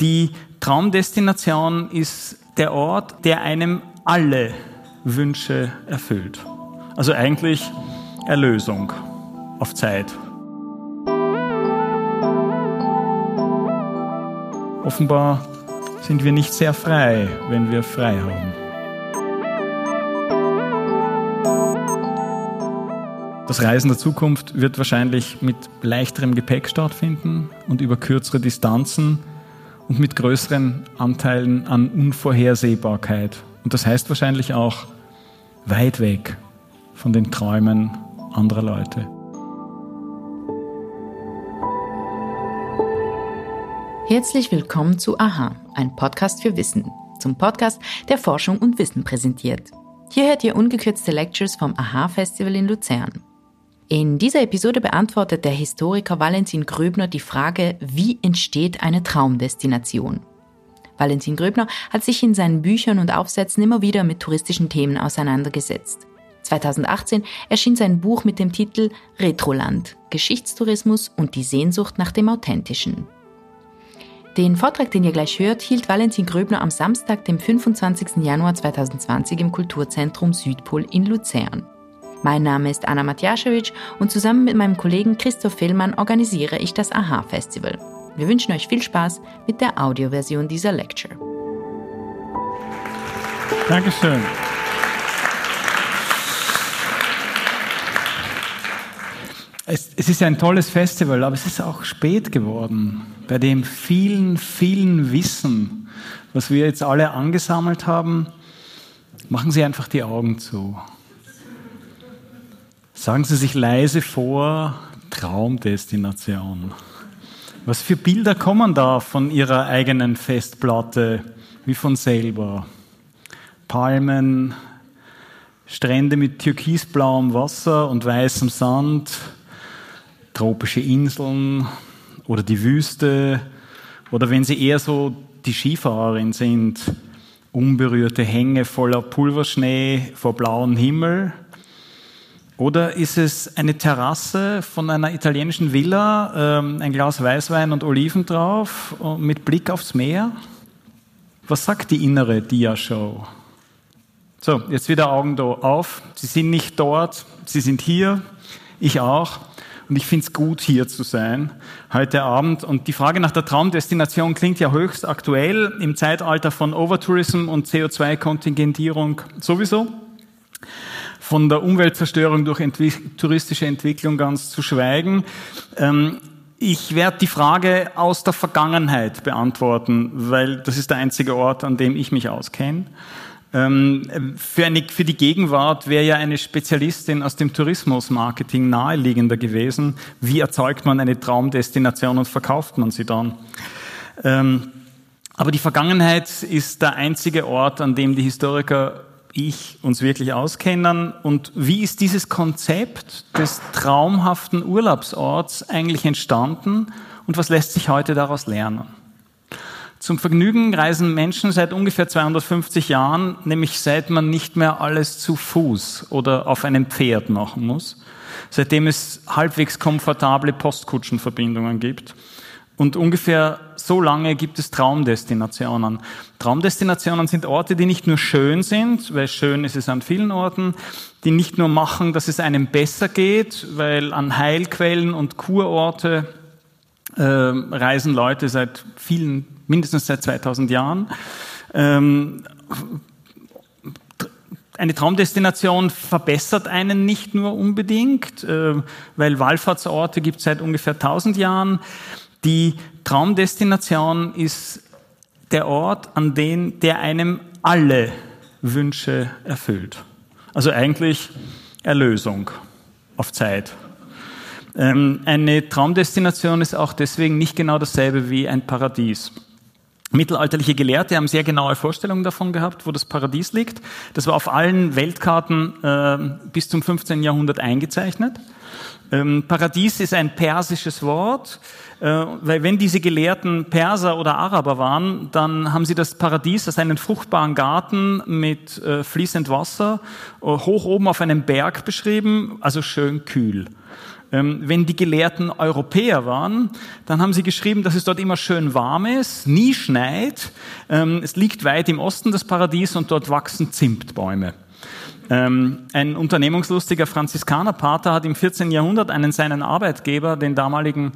Die Traumdestination ist der Ort, der einem alle Wünsche erfüllt. Also eigentlich Erlösung auf Zeit. Offenbar sind wir nicht sehr frei, wenn wir frei haben. Das Reisen der Zukunft wird wahrscheinlich mit leichterem Gepäck stattfinden und über kürzere Distanzen und mit größeren Anteilen an Unvorhersehbarkeit. Und das heißt wahrscheinlich auch weit weg von den Träumen anderer Leute. Herzlich willkommen zu Aha, ein Podcast für Wissen, zum Podcast, der Forschung und Wissen präsentiert. Hier hört ihr ungekürzte Lectures vom Aha Festival in Luzern. In dieser Episode beantwortet der Historiker Valentin Gröbner die Frage, wie entsteht eine Traumdestination? Valentin Gröbner hat sich in seinen Büchern und Aufsätzen immer wieder mit touristischen Themen auseinandergesetzt. 2018 erschien sein Buch mit dem Titel Retroland, Geschichtstourismus und die Sehnsucht nach dem Authentischen. Den Vortrag, den ihr gleich hört, hielt Valentin Gröbner am Samstag, dem 25. Januar 2020 im Kulturzentrum Südpol in Luzern. Mein Name ist Anna Matjaschewitsch und zusammen mit meinem Kollegen Christoph Fehlmann organisiere ich das AHA-Festival. Wir wünschen euch viel Spaß mit der Audioversion dieser Lecture. Dankeschön. Es, es ist ein tolles Festival, aber es ist auch spät geworden, bei dem vielen, vielen Wissen, was wir jetzt alle angesammelt haben, machen Sie einfach die Augen zu. Sagen Sie sich leise vor, Traumdestination. Was für Bilder kommen da von Ihrer eigenen Festplatte, wie von selber? Palmen, Strände mit türkisblauem Wasser und weißem Sand, tropische Inseln oder die Wüste oder wenn Sie eher so die Skifahrerin sind, unberührte Hänge voller Pulverschnee vor blauem Himmel oder ist es eine Terrasse von einer italienischen Villa, ähm, ein Glas Weißwein und Oliven drauf äh, mit Blick aufs Meer? Was sagt die innere Dia-Show? So, jetzt wieder Augen da auf. Sie sind nicht dort, Sie sind hier, ich auch. Und ich finde es gut, hier zu sein heute Abend. Und die Frage nach der Traumdestination klingt ja höchst aktuell im Zeitalter von Overtourism und CO2-Kontingentierung sowieso von der Umweltzerstörung durch Entwick touristische Entwicklung ganz zu schweigen. Ähm, ich werde die Frage aus der Vergangenheit beantworten, weil das ist der einzige Ort, an dem ich mich auskenne. Ähm, für, eine, für die Gegenwart wäre ja eine Spezialistin aus dem Tourismusmarketing naheliegender gewesen. Wie erzeugt man eine Traumdestination und verkauft man sie dann? Ähm, aber die Vergangenheit ist der einzige Ort, an dem die Historiker ich uns wirklich auskennen und wie ist dieses Konzept des traumhaften Urlaubsorts eigentlich entstanden und was lässt sich heute daraus lernen? Zum Vergnügen reisen Menschen seit ungefähr 250 Jahren, nämlich seit man nicht mehr alles zu Fuß oder auf einem Pferd machen muss, seitdem es halbwegs komfortable Postkutschenverbindungen gibt. Und ungefähr so lange gibt es Traumdestinationen. Traumdestinationen sind Orte, die nicht nur schön sind, weil schön ist es an vielen Orten, die nicht nur machen, dass es einem besser geht, weil an Heilquellen und Kurorte äh, reisen Leute seit vielen, mindestens seit 2000 Jahren. Ähm, eine Traumdestination verbessert einen nicht nur unbedingt, äh, weil Wallfahrtsorte gibt es seit ungefähr 1000 Jahren. Die Traumdestination ist der Ort, an den der einem alle Wünsche erfüllt. Also eigentlich Erlösung auf Zeit. Ähm, eine Traumdestination ist auch deswegen nicht genau dasselbe wie ein Paradies. Mittelalterliche Gelehrte haben sehr genaue Vorstellungen davon gehabt, wo das Paradies liegt. Das war auf allen Weltkarten äh, bis zum 15. Jahrhundert eingezeichnet. Ähm, Paradies ist ein persisches Wort, äh, weil wenn diese Gelehrten Perser oder Araber waren, dann haben sie das Paradies als einen fruchtbaren Garten mit äh, fließend Wasser äh, hoch oben auf einem Berg beschrieben, also schön kühl. Ähm, wenn die Gelehrten Europäer waren, dann haben sie geschrieben, dass es dort immer schön warm ist, nie schneit. Ähm, es liegt weit im Osten des Paradies und dort wachsen Zimtbäume. Ähm, ein unternehmungslustiger Franziskanerpater hat im 14. Jahrhundert einen seinen Arbeitgeber, den damaligen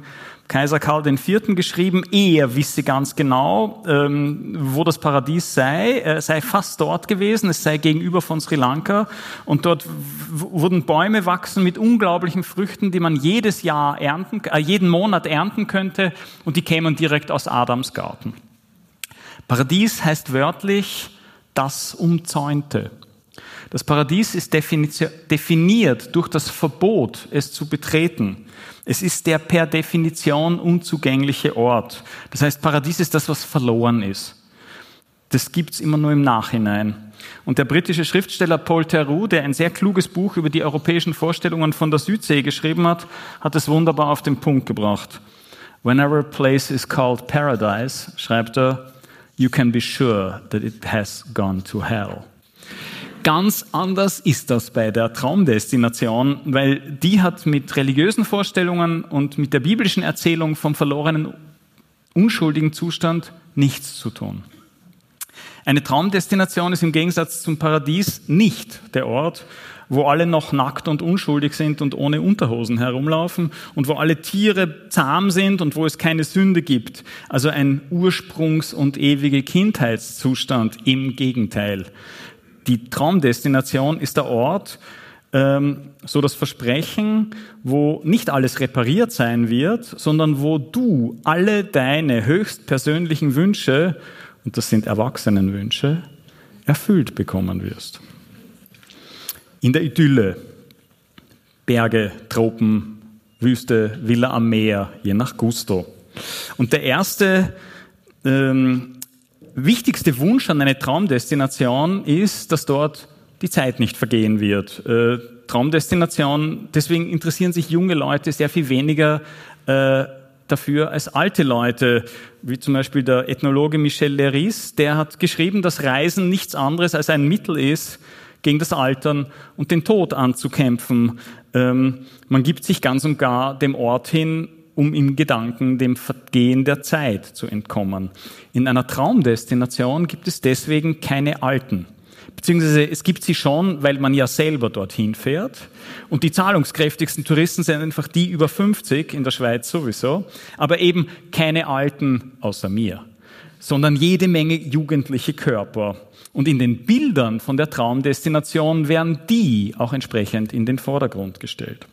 Kaiser Karl IV. geschrieben, er wisse ganz genau, ähm, wo das Paradies sei. Er sei fast dort gewesen, es sei gegenüber von Sri Lanka und dort wurden Bäume wachsen mit unglaublichen Früchten, die man jedes Jahr ernten, äh, jeden Monat ernten könnte und die kämen direkt aus Adams Garten. Paradies heißt wörtlich das Umzäunte. Das Paradies ist definiert durch das Verbot, es zu betreten. Es ist der per Definition unzugängliche Ort. Das heißt, Paradies ist das, was verloren ist. Das gibt's immer nur im Nachhinein. Und der britische Schriftsteller Paul Theroux, der ein sehr kluges Buch über die europäischen Vorstellungen von der Südsee geschrieben hat, hat es wunderbar auf den Punkt gebracht. Whenever a place is called paradise, schreibt er, you can be sure that it has gone to hell. Ganz anders ist das bei der Traumdestination, weil die hat mit religiösen Vorstellungen und mit der biblischen Erzählung vom verlorenen, unschuldigen Zustand nichts zu tun. Eine Traumdestination ist im Gegensatz zum Paradies nicht der Ort, wo alle noch nackt und unschuldig sind und ohne Unterhosen herumlaufen und wo alle Tiere zahm sind und wo es keine Sünde gibt. Also ein Ursprungs- und ewige Kindheitszustand im Gegenteil die Traumdestination ist der Ort, ähm, so das Versprechen, wo nicht alles repariert sein wird, sondern wo du alle deine höchstpersönlichen Wünsche, und das sind Erwachsenenwünsche, erfüllt bekommen wirst. In der Idylle, Berge, Tropen, Wüste, Villa am Meer, je nach Gusto. Und der erste ähm, wichtigste Wunsch an eine Traumdestination ist, dass dort die Zeit nicht vergehen wird. Äh, Traumdestination, deswegen interessieren sich junge Leute sehr viel weniger äh, dafür als alte Leute, wie zum Beispiel der Ethnologe Michel Leris, der hat geschrieben, dass Reisen nichts anderes als ein Mittel ist, gegen das Altern und den Tod anzukämpfen. Ähm, man gibt sich ganz und gar dem Ort hin, um im Gedanken dem Vergehen der Zeit zu entkommen. In einer Traumdestination gibt es deswegen keine Alten. Beziehungsweise es gibt sie schon, weil man ja selber dorthin fährt. Und die zahlungskräftigsten Touristen sind einfach die über 50, in der Schweiz sowieso, aber eben keine Alten außer mir, sondern jede Menge jugendliche Körper. Und in den Bildern von der Traumdestination werden die auch entsprechend in den Vordergrund gestellt.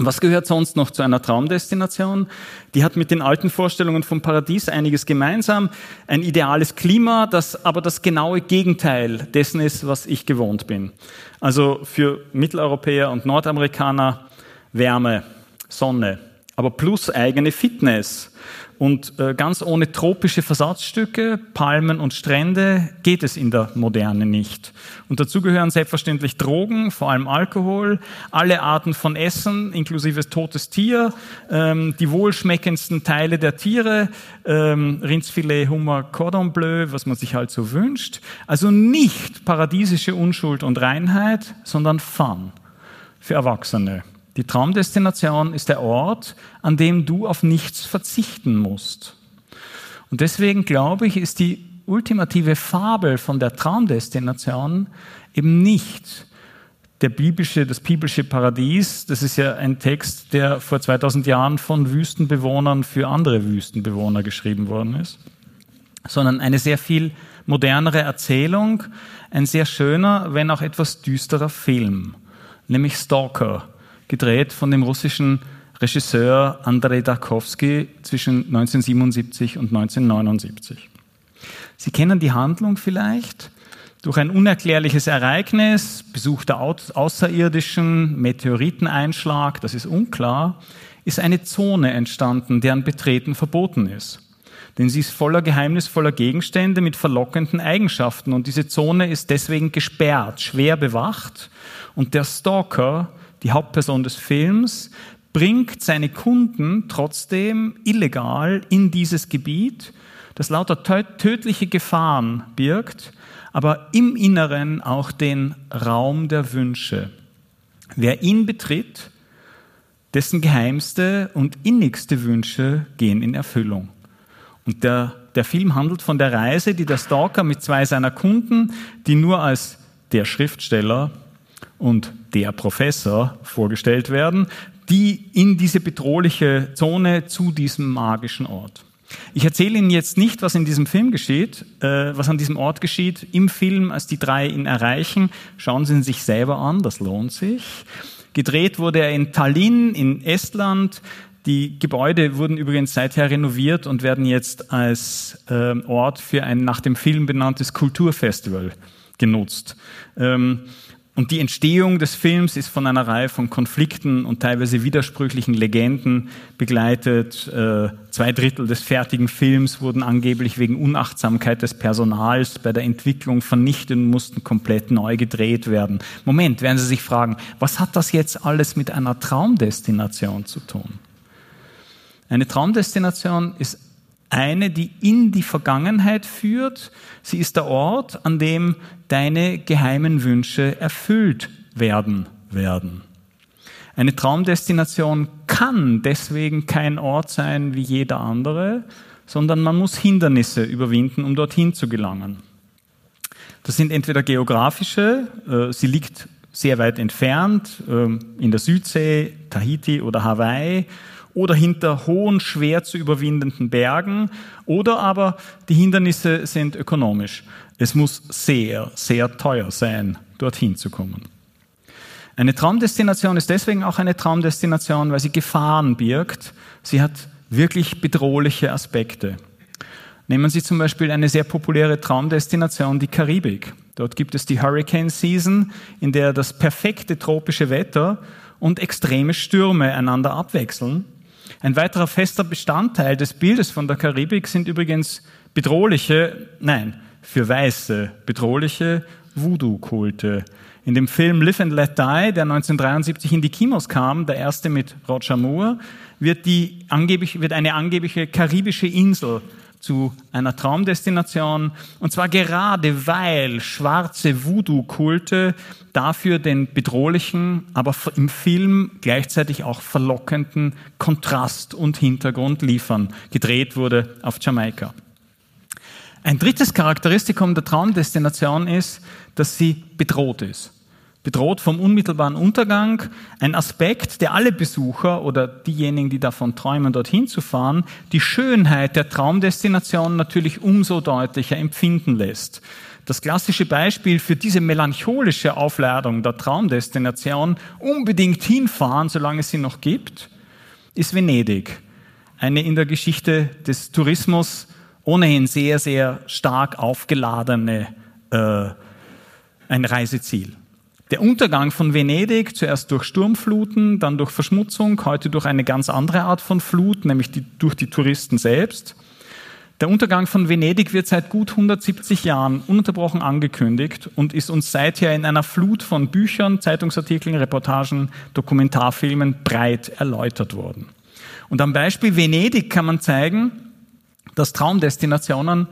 Was gehört sonst noch zu einer Traumdestination? Die hat mit den alten Vorstellungen vom Paradies einiges gemeinsam. Ein ideales Klima, das aber das genaue Gegenteil dessen ist, was ich gewohnt bin. Also für Mitteleuropäer und Nordamerikaner Wärme, Sonne, aber plus eigene Fitness und äh, ganz ohne tropische Versatzstücke, Palmen und Strände geht es in der Moderne nicht. Und dazu gehören selbstverständlich Drogen, vor allem Alkohol, alle Arten von Essen, inklusive totes Tier, ähm, die wohlschmeckendsten Teile der Tiere, ähm, Rindsfilet, Hummer, Cordon Bleu, was man sich halt so wünscht. Also nicht paradiesische Unschuld und Reinheit, sondern Fun für Erwachsene. Die Traumdestination ist der Ort, an dem du auf nichts verzichten musst. Und deswegen glaube ich, ist die ultimative Fabel von der Traumdestination eben nicht der biblische, das biblische Paradies. Das ist ja ein Text, der vor 2000 Jahren von Wüstenbewohnern für andere Wüstenbewohner geschrieben worden ist, sondern eine sehr viel modernere Erzählung, ein sehr schöner, wenn auch etwas düsterer Film, nämlich Stalker gedreht von dem russischen Regisseur Andrei Darkovsky zwischen 1977 und 1979. Sie kennen die Handlung vielleicht. Durch ein unerklärliches Ereignis, Besuch der Außerirdischen, Meteoriteneinschlag, das ist unklar, ist eine Zone entstanden, deren Betreten verboten ist. Denn sie ist voller geheimnisvoller Gegenstände mit verlockenden Eigenschaften und diese Zone ist deswegen gesperrt, schwer bewacht und der Stalker die Hauptperson des Films, bringt seine Kunden trotzdem illegal in dieses Gebiet, das lauter tödliche Gefahren birgt, aber im Inneren auch den Raum der Wünsche. Wer ihn betritt, dessen geheimste und innigste Wünsche gehen in Erfüllung. Und der, der Film handelt von der Reise, die der Stalker mit zwei seiner Kunden, die nur als der Schriftsteller und der Professor vorgestellt werden, die in diese bedrohliche Zone zu diesem magischen Ort. Ich erzähle Ihnen jetzt nicht, was in diesem Film geschieht, äh, was an diesem Ort geschieht. Im Film, als die drei ihn erreichen, schauen Sie ihn sich selber an, das lohnt sich. Gedreht wurde er in Tallinn in Estland. Die Gebäude wurden übrigens seither renoviert und werden jetzt als äh, Ort für ein nach dem Film benanntes Kulturfestival genutzt. Ähm, und die Entstehung des Films ist von einer Reihe von Konflikten und teilweise widersprüchlichen Legenden begleitet. Äh, zwei Drittel des fertigen Films wurden angeblich wegen Unachtsamkeit des Personals bei der Entwicklung vernichtet und mussten komplett neu gedreht werden. Moment, werden Sie sich fragen, was hat das jetzt alles mit einer Traumdestination zu tun? Eine Traumdestination ist eine, die in die Vergangenheit führt. Sie ist der Ort, an dem deine geheimen Wünsche erfüllt werden werden. Eine Traumdestination kann deswegen kein Ort sein wie jeder andere, sondern man muss Hindernisse überwinden, um dorthin zu gelangen. Das sind entweder geografische, äh, sie liegt sehr weit entfernt, äh, in der Südsee, Tahiti oder Hawaii, oder hinter hohen, schwer zu überwindenden Bergen, oder aber die Hindernisse sind ökonomisch. Es muss sehr, sehr teuer sein, dorthin zu kommen. Eine Traumdestination ist deswegen auch eine Traumdestination, weil sie Gefahren birgt. Sie hat wirklich bedrohliche Aspekte. Nehmen Sie zum Beispiel eine sehr populäre Traumdestination, die Karibik. Dort gibt es die Hurricane Season, in der das perfekte tropische Wetter und extreme Stürme einander abwechseln. Ein weiterer fester Bestandteil des Bildes von der Karibik sind übrigens bedrohliche, nein, für Weiße bedrohliche Voodoo-Kulte. In dem Film Live and Let Die, der 1973 in die Kinos kam, der erste mit Roger Moore, wird, die angeblich, wird eine angebliche karibische Insel zu einer Traumdestination. Und zwar gerade weil schwarze Voodoo-Kulte dafür den bedrohlichen, aber im Film gleichzeitig auch verlockenden Kontrast und Hintergrund liefern. Gedreht wurde auf Jamaika. Ein drittes Charakteristikum der Traumdestination ist, dass sie bedroht ist bedroht vom unmittelbaren Untergang, ein Aspekt, der alle Besucher oder diejenigen, die davon träumen, dorthin zu fahren, die Schönheit der Traumdestination natürlich umso deutlicher empfinden lässt. Das klassische Beispiel für diese melancholische Aufladung der Traumdestination, unbedingt hinfahren, solange es sie noch gibt, ist Venedig. Eine in der Geschichte des Tourismus ohnehin sehr, sehr stark aufgeladene äh, ein Reiseziel. Der Untergang von Venedig, zuerst durch Sturmfluten, dann durch Verschmutzung, heute durch eine ganz andere Art von Flut, nämlich die, durch die Touristen selbst. Der Untergang von Venedig wird seit gut 170 Jahren ununterbrochen angekündigt und ist uns seither in einer Flut von Büchern, Zeitungsartikeln, Reportagen, Dokumentarfilmen breit erläutert worden. Und am Beispiel Venedig kann man zeigen, dass Traumdestinationen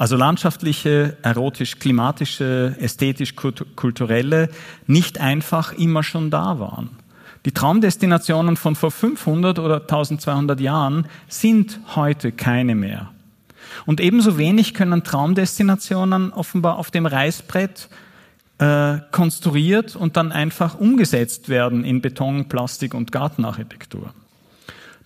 also landschaftliche, erotisch-klimatische, ästhetisch-kulturelle, nicht einfach immer schon da waren. Die Traumdestinationen von vor 500 oder 1200 Jahren sind heute keine mehr. Und ebenso wenig können Traumdestinationen offenbar auf dem Reißbrett äh, konstruiert und dann einfach umgesetzt werden in Beton, Plastik und Gartenarchitektur.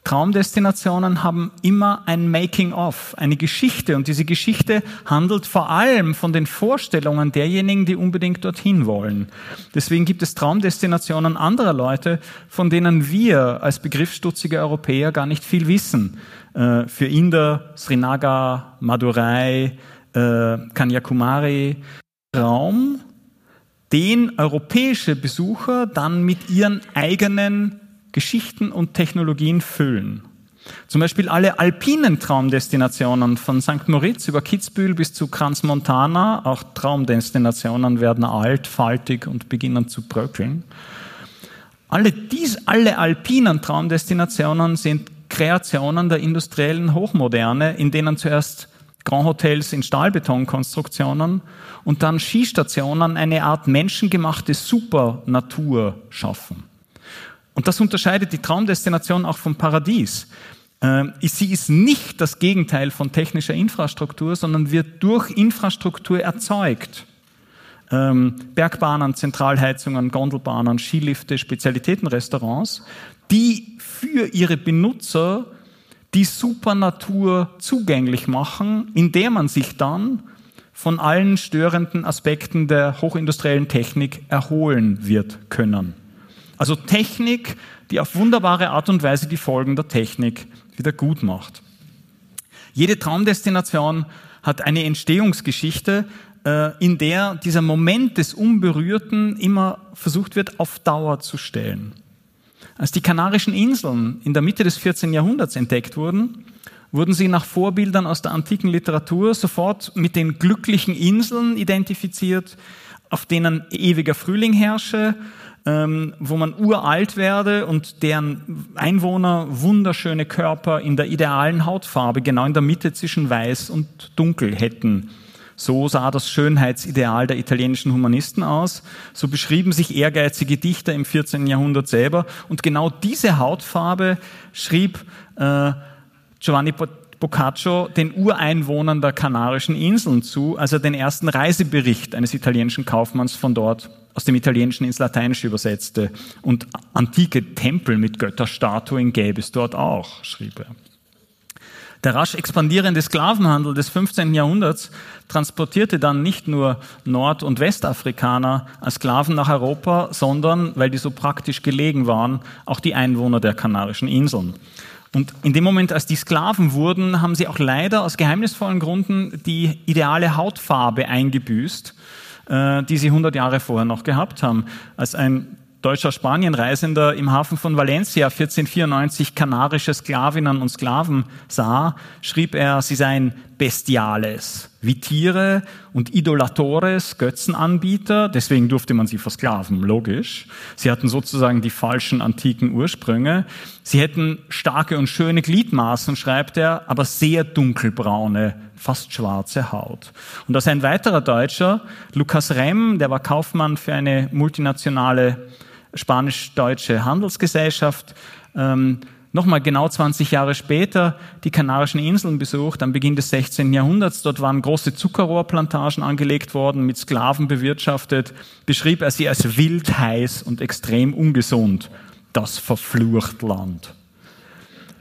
Traumdestinationen haben immer ein Making-of, eine Geschichte. Und diese Geschichte handelt vor allem von den Vorstellungen derjenigen, die unbedingt dorthin wollen. Deswegen gibt es Traumdestinationen anderer Leute, von denen wir als begriffsstutzige Europäer gar nicht viel wissen. Äh, für Inder, Srinagar, Madurai, äh, Kanyakumari. Raum, den europäische Besucher dann mit ihren eigenen Geschichten und Technologien füllen. Zum Beispiel alle alpinen Traumdestinationen von St. Moritz über Kitzbühel bis zu Crans-Montana, auch Traumdestinationen werden alt, faltig und beginnen zu bröckeln. Alle, dies, alle alpinen Traumdestinationen sind Kreationen der industriellen Hochmoderne, in denen zuerst Grand Hotels in Stahlbetonkonstruktionen und dann Skistationen eine Art menschengemachte Supernatur schaffen. Und das unterscheidet die Traumdestination auch vom Paradies. Ähm, sie ist nicht das Gegenteil von technischer Infrastruktur, sondern wird durch Infrastruktur erzeugt. Ähm, Bergbahnen, Zentralheizungen, Gondelbahnen, Skilifte, Spezialitätenrestaurants, die für ihre Benutzer die Supernatur zugänglich machen, indem man sich dann von allen störenden Aspekten der hochindustriellen Technik erholen wird können. Also Technik, die auf wunderbare Art und Weise die Folgen der Technik wieder gut macht. Jede Traumdestination hat eine Entstehungsgeschichte, äh, in der dieser Moment des Unberührten immer versucht wird, auf Dauer zu stellen. Als die Kanarischen Inseln in der Mitte des 14. Jahrhunderts entdeckt wurden, wurden sie nach Vorbildern aus der antiken Literatur sofort mit den glücklichen Inseln identifiziert, auf denen ewiger Frühling herrsche, ähm, wo man uralt werde und deren Einwohner wunderschöne Körper in der idealen Hautfarbe, genau in der Mitte zwischen weiß und dunkel hätten. So sah das Schönheitsideal der italienischen Humanisten aus. So beschrieben sich ehrgeizige Dichter im 14. Jahrhundert selber. Und genau diese Hautfarbe schrieb äh, Giovanni Boccaccio den Ureinwohnern der Kanarischen Inseln zu, als er den ersten Reisebericht eines italienischen Kaufmanns von dort aus dem Italienischen ins Lateinische übersetzte. Und antike Tempel mit Götterstatuen gäbe es dort auch, schrieb er. Der rasch expandierende Sklavenhandel des 15. Jahrhunderts transportierte dann nicht nur Nord- und Westafrikaner als Sklaven nach Europa, sondern, weil die so praktisch gelegen waren, auch die Einwohner der Kanarischen Inseln. Und in dem Moment, als die Sklaven wurden, haben sie auch leider aus geheimnisvollen Gründen die ideale Hautfarbe eingebüßt, die sie 100 Jahre vorher noch gehabt haben. Als ein deutscher Spanienreisender im Hafen von Valencia 1494 kanarische Sklavinnen und Sklaven sah, schrieb er, sie seien Bestiales, wie Tiere und Idolatores, Götzenanbieter, deswegen durfte man sie versklaven, logisch. Sie hatten sozusagen die falschen antiken Ursprünge. Sie hätten starke und schöne Gliedmaßen, schreibt er, aber sehr dunkelbraune, fast schwarze Haut. Und dass ein weiterer Deutscher, Lukas Remm, der war Kaufmann für eine multinationale spanisch-deutsche Handelsgesellschaft, ähm, nochmal genau 20 Jahre später die Kanarischen Inseln besucht, am Beginn des 16. Jahrhunderts. Dort waren große Zuckerrohrplantagen angelegt worden, mit Sklaven bewirtschaftet. Beschrieb er sie als wild, heiß und extrem ungesund. Das verflucht Land.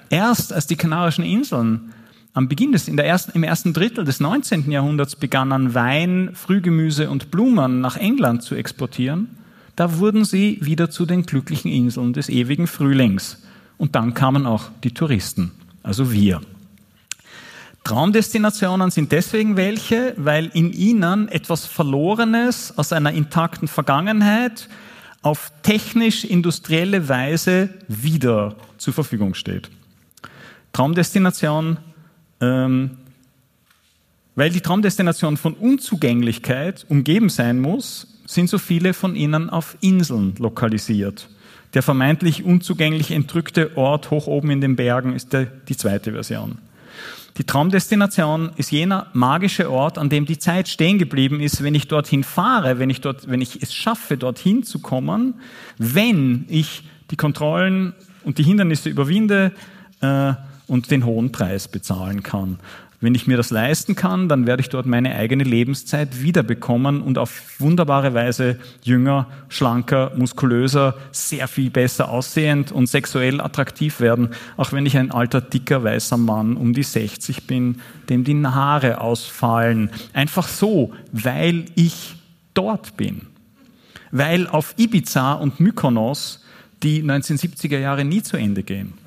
Erst als die Kanarischen Inseln am Beginn des, in der ersten, im ersten Drittel des 19. Jahrhunderts begannen Wein, Frühgemüse und Blumen nach England zu exportieren, da wurden sie wieder zu den glücklichen Inseln des ewigen Frühlings. Und dann kamen auch die Touristen, also wir. Traumdestinationen sind deswegen welche, weil in ihnen etwas Verlorenes aus einer intakten Vergangenheit auf technisch-industrielle Weise wieder zur Verfügung steht. Traumdestination, ähm, weil die Traumdestination von Unzugänglichkeit umgeben sein muss, sind so viele von ihnen auf Inseln lokalisiert. Der vermeintlich unzugänglich entrückte Ort hoch oben in den Bergen ist der, die zweite Version. Die Traumdestination ist jener magische Ort, an dem die Zeit stehen geblieben ist, wenn ich dorthin fahre, wenn ich, dort, wenn ich es schaffe, dorthin zu kommen, wenn ich die Kontrollen und die Hindernisse überwinde äh, und den hohen Preis bezahlen kann. Wenn ich mir das leisten kann, dann werde ich dort meine eigene Lebenszeit wiederbekommen und auf wunderbare Weise jünger, schlanker, muskulöser, sehr viel besser aussehend und sexuell attraktiv werden, auch wenn ich ein alter, dicker, weißer Mann um die 60 bin, dem die Haare ausfallen. Einfach so, weil ich dort bin. Weil auf Ibiza und Mykonos die 1970er Jahre nie zu Ende gehen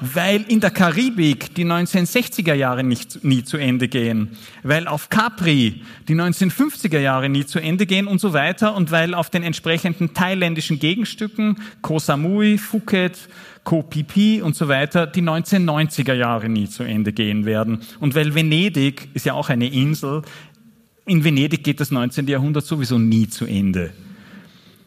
weil in der Karibik die 1960er Jahre nicht, nie zu Ende gehen, weil auf Capri die 1950er Jahre nie zu Ende gehen und so weiter und weil auf den entsprechenden thailändischen Gegenstücken Koh Samui, Phuket, Koh Phi Phi und so weiter die 1990er Jahre nie zu Ende gehen werden und weil Venedig ist ja auch eine Insel, in Venedig geht das 19. Jahrhundert sowieso nie zu Ende.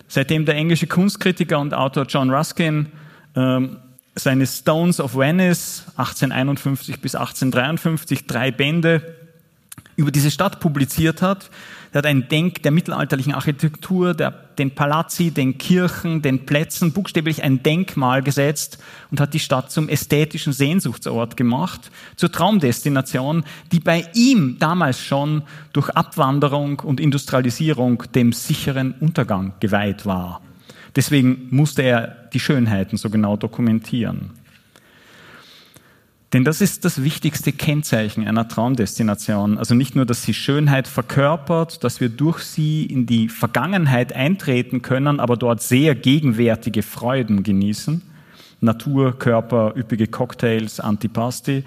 Seitdem der englische Kunstkritiker und Autor John Ruskin ähm, seine Stones of Venice 1851 bis 1853, drei Bände über diese Stadt publiziert hat. Der hat ein Denk der mittelalterlichen Architektur, der, den Palazzi, den Kirchen, den Plätzen buchstäblich ein Denkmal gesetzt und hat die Stadt zum ästhetischen Sehnsuchtsort gemacht, zur Traumdestination, die bei ihm damals schon durch Abwanderung und Industrialisierung dem sicheren Untergang geweiht war. Deswegen musste er die Schönheiten so genau dokumentieren. Denn das ist das wichtigste Kennzeichen einer Traumdestination. Also nicht nur, dass sie Schönheit verkörpert, dass wir durch sie in die Vergangenheit eintreten können, aber dort sehr gegenwärtige Freuden genießen. Natur, Körper, üppige Cocktails, Antipasti,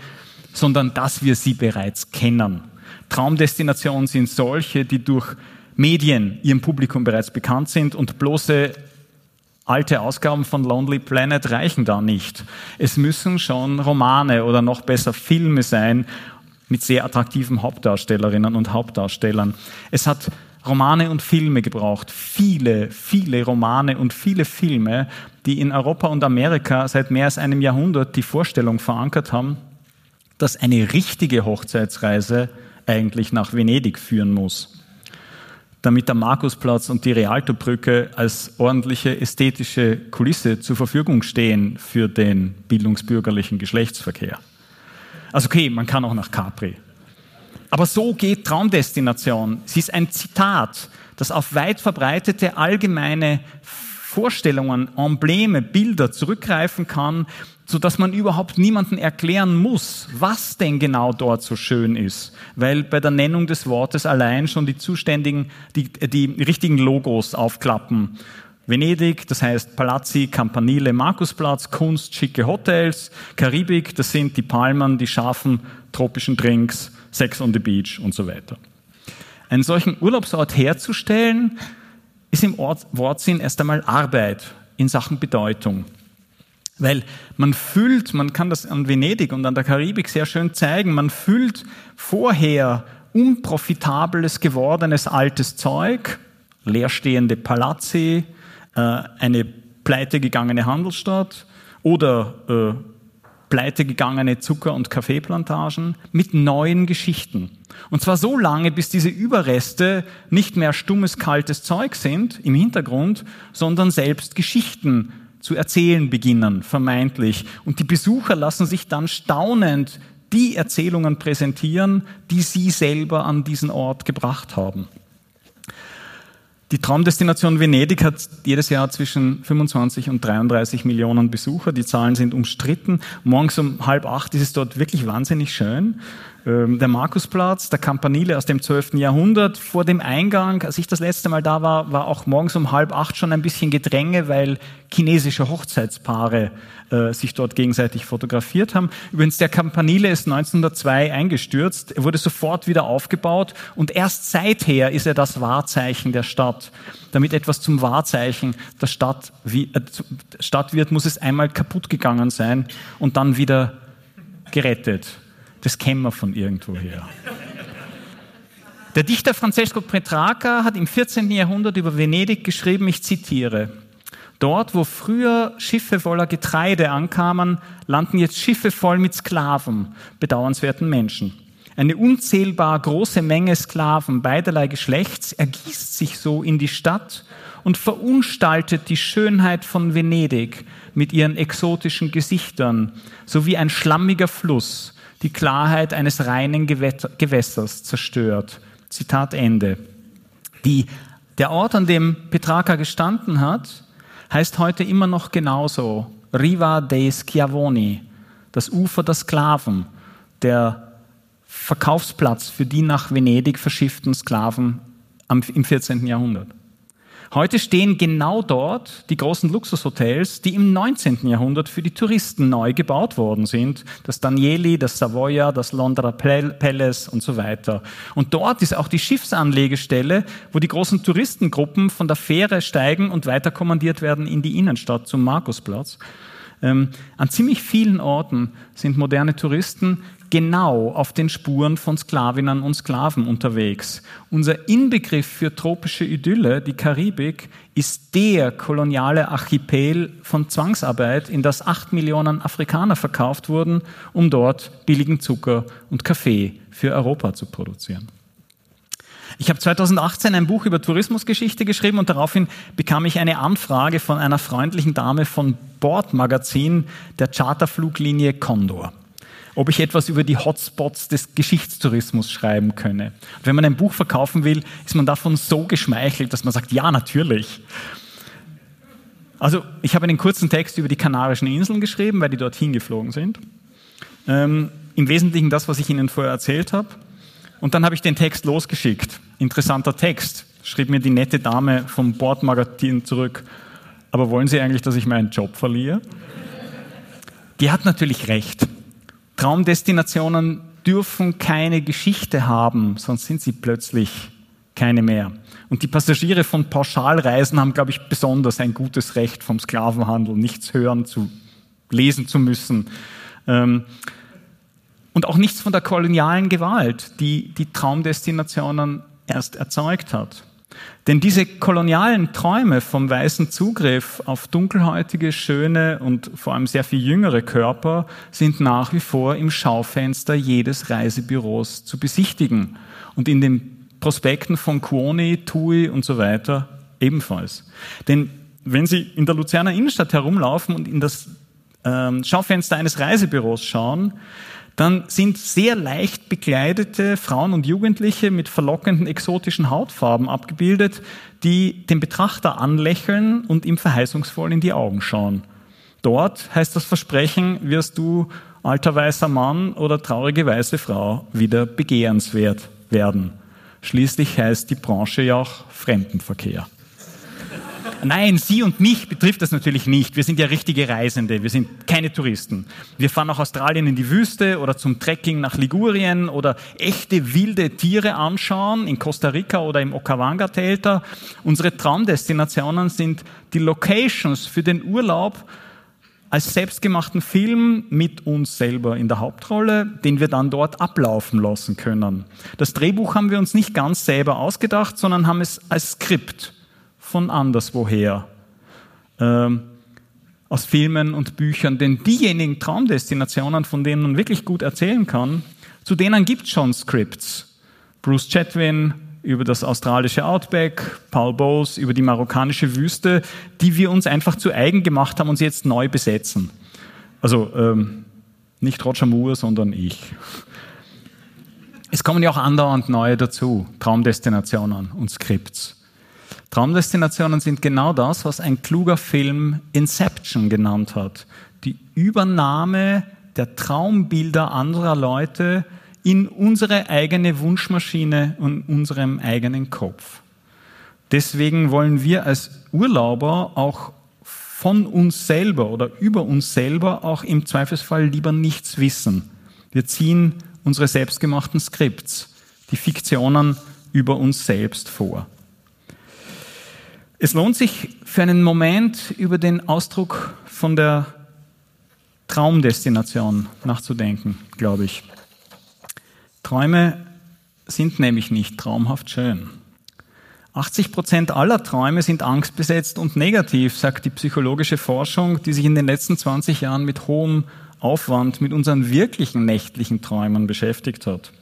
sondern dass wir sie bereits kennen. Traumdestinationen sind solche, die durch Medien ihrem Publikum bereits bekannt sind und bloße Alte Ausgaben von Lonely Planet reichen da nicht. Es müssen schon Romane oder noch besser Filme sein mit sehr attraktiven Hauptdarstellerinnen und Hauptdarstellern. Es hat Romane und Filme gebraucht. Viele, viele Romane und viele Filme, die in Europa und Amerika seit mehr als einem Jahrhundert die Vorstellung verankert haben, dass eine richtige Hochzeitsreise eigentlich nach Venedig führen muss damit der Markusplatz und die Rialtobrücke als ordentliche ästhetische Kulisse zur Verfügung stehen für den bildungsbürgerlichen Geschlechtsverkehr. Also okay, man kann auch nach Capri. Aber so geht Traumdestination. Sie ist ein Zitat, das auf weit verbreitete allgemeine Vorstellungen, Embleme, Bilder zurückgreifen kann, so dass man überhaupt niemanden erklären muss, was denn genau dort so schön ist, weil bei der Nennung des Wortes allein schon die zuständigen, die, die richtigen Logos aufklappen. Venedig, das heißt Palazzi, Campanile, Markusplatz, Kunst, schicke Hotels, Karibik, das sind die Palmen, die scharfen tropischen Drinks, Sex on the Beach und so weiter. Einen solchen Urlaubsort herzustellen, ist im Wortsinn erst einmal Arbeit in Sachen Bedeutung. Weil man füllt, man kann das an Venedig und an der Karibik sehr schön zeigen, man füllt vorher unprofitables gewordenes altes Zeug, leerstehende Palazzi, äh, eine pleitegegangene Handelsstadt oder äh, pleitegegangene Zucker- und Kaffeeplantagen mit neuen Geschichten. Und zwar so lange, bis diese Überreste nicht mehr stummes, kaltes Zeug sind im Hintergrund, sondern selbst Geschichten zu erzählen beginnen, vermeintlich. Und die Besucher lassen sich dann staunend die Erzählungen präsentieren, die sie selber an diesen Ort gebracht haben. Die Traumdestination Venedig hat jedes Jahr zwischen 25 und 33 Millionen Besucher. Die Zahlen sind umstritten. Morgens um halb acht ist es dort wirklich wahnsinnig schön. Ähm, der Markusplatz, der Campanile aus dem 12. Jahrhundert. Vor dem Eingang, als ich das letzte Mal da war, war auch morgens um halb acht schon ein bisschen Gedränge, weil chinesische Hochzeitspaare äh, sich dort gegenseitig fotografiert haben. Übrigens, der Campanile ist 1902 eingestürzt. Er wurde sofort wieder aufgebaut und erst seither ist er das Wahrzeichen der Stadt. Damit etwas zum Wahrzeichen der Stadt, wie, äh, Stadt wird, muss es einmal kaputt gegangen sein und dann wieder gerettet. Das kennen wir von irgendwoher. Der Dichter Francesco Petrarca hat im 14. Jahrhundert über Venedig geschrieben, ich zitiere, Dort, wo früher Schiffe voller Getreide ankamen, landen jetzt Schiffe voll mit Sklaven, bedauernswerten Menschen. Eine unzählbar große Menge Sklaven beiderlei Geschlechts ergießt sich so in die Stadt und verunstaltet die Schönheit von Venedig mit ihren exotischen Gesichtern, sowie ein schlammiger Fluss, die Klarheit eines reinen Gewässers zerstört. Zitat Ende. Die, der Ort, an dem Petrarca gestanden hat, heißt heute immer noch genauso. Riva dei Schiavoni, das Ufer der Sklaven, der Verkaufsplatz für die nach Venedig verschifften Sklaven im 14. Jahrhundert. Heute stehen genau dort die großen Luxushotels, die im 19. Jahrhundert für die Touristen neu gebaut worden sind. Das Danieli, das Savoia, das Londra Palace und so weiter. Und dort ist auch die Schiffsanlegestelle, wo die großen Touristengruppen von der Fähre steigen und weiter kommandiert werden in die Innenstadt zum Markusplatz. Ähm, an ziemlich vielen Orten sind moderne Touristen genau auf den Spuren von Sklavinnen und Sklaven unterwegs. Unser Inbegriff für tropische Idylle, die Karibik, ist der koloniale Archipel von Zwangsarbeit, in das acht Millionen Afrikaner verkauft wurden, um dort billigen Zucker und Kaffee für Europa zu produzieren. Ich habe 2018 ein Buch über Tourismusgeschichte geschrieben und daraufhin bekam ich eine Anfrage von einer freundlichen Dame von Bordmagazin der Charterfluglinie Condor ob ich etwas über die Hotspots des Geschichtstourismus schreiben könne. Und wenn man ein Buch verkaufen will, ist man davon so geschmeichelt, dass man sagt, ja, natürlich. Also ich habe einen kurzen Text über die Kanarischen Inseln geschrieben, weil die dorthin geflogen sind. Ähm, Im Wesentlichen das, was ich Ihnen vorher erzählt habe. Und dann habe ich den Text losgeschickt. Interessanter Text, schrieb mir die nette Dame vom Bordmagazin zurück. Aber wollen Sie eigentlich, dass ich meinen Job verliere? Die hat natürlich recht. Traumdestinationen dürfen keine Geschichte haben, sonst sind sie plötzlich keine mehr. Und die Passagiere von Pauschalreisen haben, glaube ich, besonders ein gutes Recht vom Sklavenhandel, nichts hören zu, lesen zu müssen. Ähm, und auch nichts von der kolonialen Gewalt, die die Traumdestinationen erst erzeugt hat. Denn diese kolonialen Träume vom weißen Zugriff auf dunkelhäutige, schöne und vor allem sehr viel jüngere Körper sind nach wie vor im Schaufenster jedes Reisebüros zu besichtigen und in den Prospekten von Kuoni, Tui und so weiter ebenfalls. Denn wenn Sie in der Luzerner Innenstadt herumlaufen und in das ähm, Schaufenster eines Reisebüros schauen, dann sind sehr leicht bekleidete Frauen und Jugendliche mit verlockenden exotischen Hautfarben abgebildet, die den Betrachter anlächeln und ihm verheißungsvoll in die Augen schauen. Dort heißt das Versprechen, wirst du alter weißer Mann oder traurige weiße Frau wieder begehrenswert werden. Schließlich heißt die Branche ja auch Fremdenverkehr. Nein, Sie und mich betrifft das natürlich nicht. Wir sind ja richtige Reisende, wir sind keine Touristen. Wir fahren nach Australien in die Wüste oder zum Trekking nach Ligurien oder echte wilde Tiere anschauen in Costa Rica oder im Okawanga-Delta. Unsere Traumdestinationen sind die Locations für den Urlaub als selbstgemachten Film mit uns selber in der Hauptrolle, den wir dann dort ablaufen lassen können. Das Drehbuch haben wir uns nicht ganz selber ausgedacht, sondern haben es als Skript von anderswoher. Ähm, aus Filmen und Büchern. Denn diejenigen Traumdestinationen, von denen man wirklich gut erzählen kann, zu denen gibt es schon Scripts. Bruce Chatwin über das australische Outback, Paul Bowles über die marokkanische Wüste, die wir uns einfach zu eigen gemacht haben und sie jetzt neu besetzen. Also ähm, nicht Roger Moore, sondern ich. Es kommen ja auch andauernd neue dazu, Traumdestinationen und Skripts. Traumdestinationen sind genau das, was ein kluger Film Inception genannt hat. Die Übernahme der Traumbilder anderer Leute in unsere eigene Wunschmaschine und unserem eigenen Kopf. Deswegen wollen wir als Urlauber auch von uns selber oder über uns selber auch im Zweifelsfall lieber nichts wissen. Wir ziehen unsere selbstgemachten Skripts, die Fiktionen über uns selbst vor. Es lohnt sich für einen Moment über den Ausdruck von der Traumdestination nachzudenken, glaube ich. Träume sind nämlich nicht traumhaft schön. 80 Prozent aller Träume sind angstbesetzt und negativ, sagt die psychologische Forschung, die sich in den letzten 20 Jahren mit hohem Aufwand mit unseren wirklichen nächtlichen Träumen beschäftigt hat.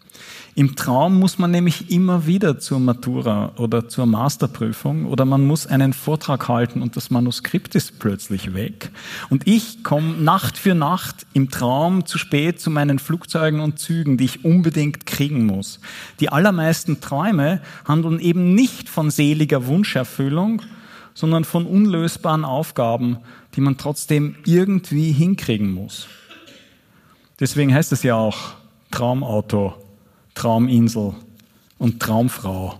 Im Traum muss man nämlich immer wieder zur Matura oder zur Masterprüfung oder man muss einen Vortrag halten und das Manuskript ist plötzlich weg. Und ich komme Nacht für Nacht im Traum zu spät zu meinen Flugzeugen und Zügen, die ich unbedingt kriegen muss. Die allermeisten Träume handeln eben nicht von seliger Wunscherfüllung, sondern von unlösbaren Aufgaben, die man trotzdem irgendwie hinkriegen muss. Deswegen heißt es ja auch Traumauto Trauminsel und Traumfrau.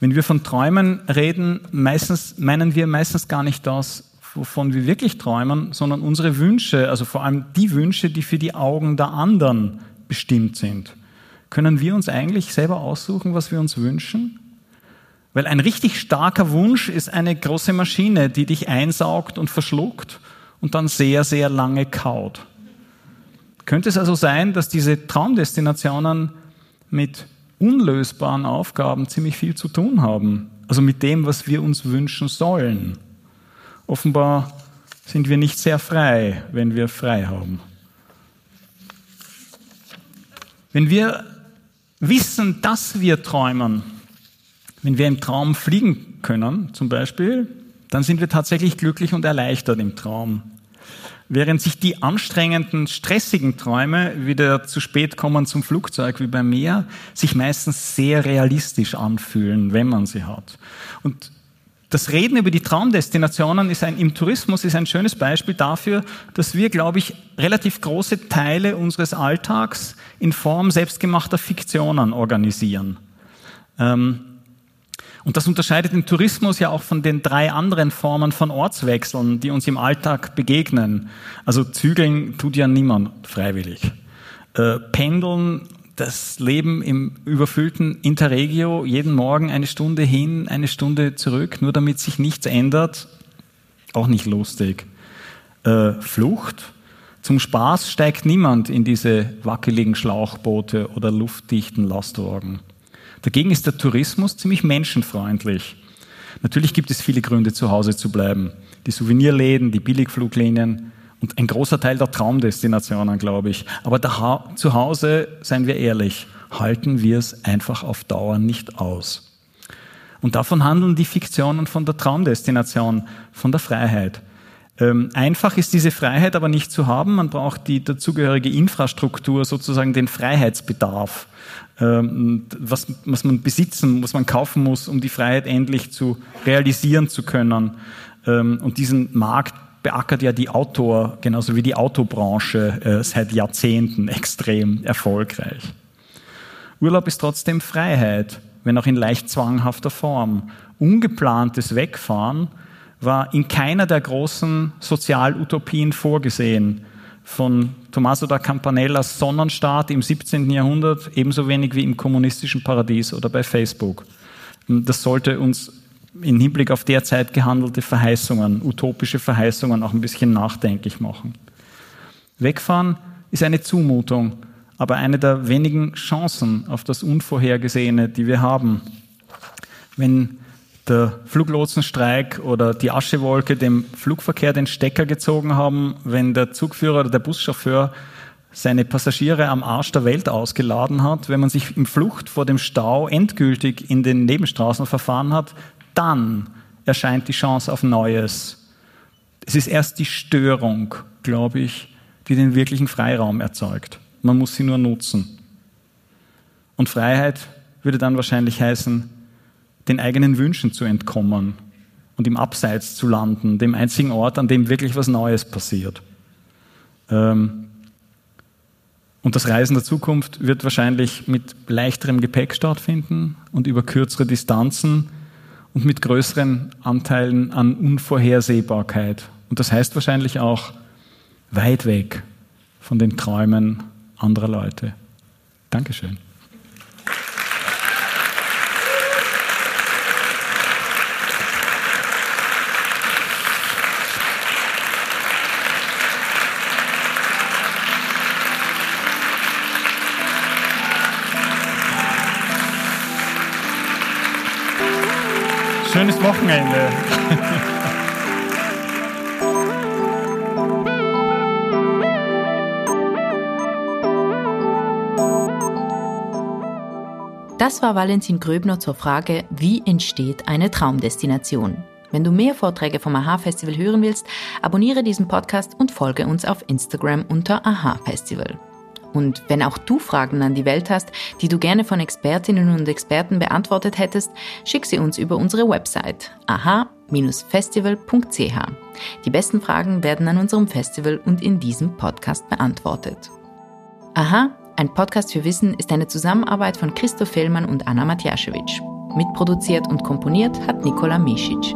Wenn wir von Träumen reden, meistens, meinen wir meistens gar nicht das, wovon wir wirklich träumen, sondern unsere Wünsche, also vor allem die Wünsche, die für die Augen der anderen bestimmt sind. Können wir uns eigentlich selber aussuchen, was wir uns wünschen? Weil ein richtig starker Wunsch ist eine große Maschine, die dich einsaugt und verschluckt und dann sehr, sehr lange kaut. Könnte es also sein, dass diese Traumdestinationen mit unlösbaren Aufgaben ziemlich viel zu tun haben? Also mit dem, was wir uns wünschen sollen. Offenbar sind wir nicht sehr frei, wenn wir frei haben. Wenn wir wissen, dass wir träumen, wenn wir im Traum fliegen können, zum Beispiel, dann sind wir tatsächlich glücklich und erleichtert im Traum während sich die anstrengenden, stressigen Träume, wieder zu spät kommen zum Flugzeug wie bei mir, sich meistens sehr realistisch anfühlen, wenn man sie hat. Und das Reden über die Traumdestinationen ist ein, im Tourismus ist ein schönes Beispiel dafür, dass wir, glaube ich, relativ große Teile unseres Alltags in Form selbstgemachter Fiktionen organisieren. Ähm, und das unterscheidet den Tourismus ja auch von den drei anderen Formen von Ortswechseln, die uns im Alltag begegnen. Also zügeln tut ja niemand freiwillig. Äh, pendeln, das Leben im überfüllten Interregio, jeden Morgen eine Stunde hin, eine Stunde zurück, nur damit sich nichts ändert, auch nicht lustig. Äh, Flucht, zum Spaß steigt niemand in diese wackeligen Schlauchboote oder luftdichten Lastwagen. Dagegen ist der Tourismus ziemlich menschenfreundlich. Natürlich gibt es viele Gründe, zu Hause zu bleiben. Die Souvenirläden, die Billigfluglinien und ein großer Teil der Traumdestinationen, glaube ich. Aber da, zu Hause, seien wir ehrlich, halten wir es einfach auf Dauer nicht aus. Und davon handeln die Fiktionen von der Traumdestination, von der Freiheit. Ähm, einfach ist diese Freiheit aber nicht zu haben. Man braucht die dazugehörige Infrastruktur, sozusagen den Freiheitsbedarf, ähm, was, was man besitzen, was man kaufen muss, um die Freiheit endlich zu realisieren zu können. Ähm, und diesen Markt beackert ja die Autor, genauso wie die Autobranche, äh, seit Jahrzehnten extrem erfolgreich. Urlaub ist trotzdem Freiheit, wenn auch in leicht zwanghafter Form. Ungeplantes Wegfahren war in keiner der großen Sozialutopien vorgesehen. Von Tommaso da Campanellas Sonnenstaat im 17. Jahrhundert ebenso wenig wie im kommunistischen Paradies oder bei Facebook. Das sollte uns im Hinblick auf derzeit gehandelte Verheißungen, utopische Verheißungen auch ein bisschen nachdenklich machen. Wegfahren ist eine Zumutung, aber eine der wenigen Chancen auf das Unvorhergesehene, die wir haben. Wenn der Fluglotsenstreik oder die Aschewolke dem Flugverkehr den Stecker gezogen haben, wenn der Zugführer oder der Buschauffeur seine Passagiere am Arsch der Welt ausgeladen hat, wenn man sich im Flucht vor dem Stau endgültig in den Nebenstraßen verfahren hat, dann erscheint die Chance auf Neues. Es ist erst die Störung, glaube ich, die den wirklichen Freiraum erzeugt. Man muss sie nur nutzen. Und Freiheit würde dann wahrscheinlich heißen, den eigenen Wünschen zu entkommen und im Abseits zu landen, dem einzigen Ort, an dem wirklich was Neues passiert. Ähm, und das Reisen der Zukunft wird wahrscheinlich mit leichterem Gepäck stattfinden und über kürzere Distanzen und mit größeren Anteilen an Unvorhersehbarkeit. Und das heißt wahrscheinlich auch weit weg von den Träumen anderer Leute. Dankeschön. Schönes Wochenende. Das war Valentin Gröbner zur Frage, wie entsteht eine Traumdestination? Wenn du mehr Vorträge vom AHA-Festival hören willst, abonniere diesen Podcast und folge uns auf Instagram unter AHA-Festival. Und wenn auch du Fragen an die Welt hast, die du gerne von Expertinnen und Experten beantwortet hättest, schick sie uns über unsere Website aha-festival.ch. Die besten Fragen werden an unserem Festival und in diesem Podcast beantwortet. Aha, ein Podcast für Wissen ist eine Zusammenarbeit von Christoph Fellmann und Anna Matjaschewitsch. Mitproduziert und komponiert hat Nikola Misic.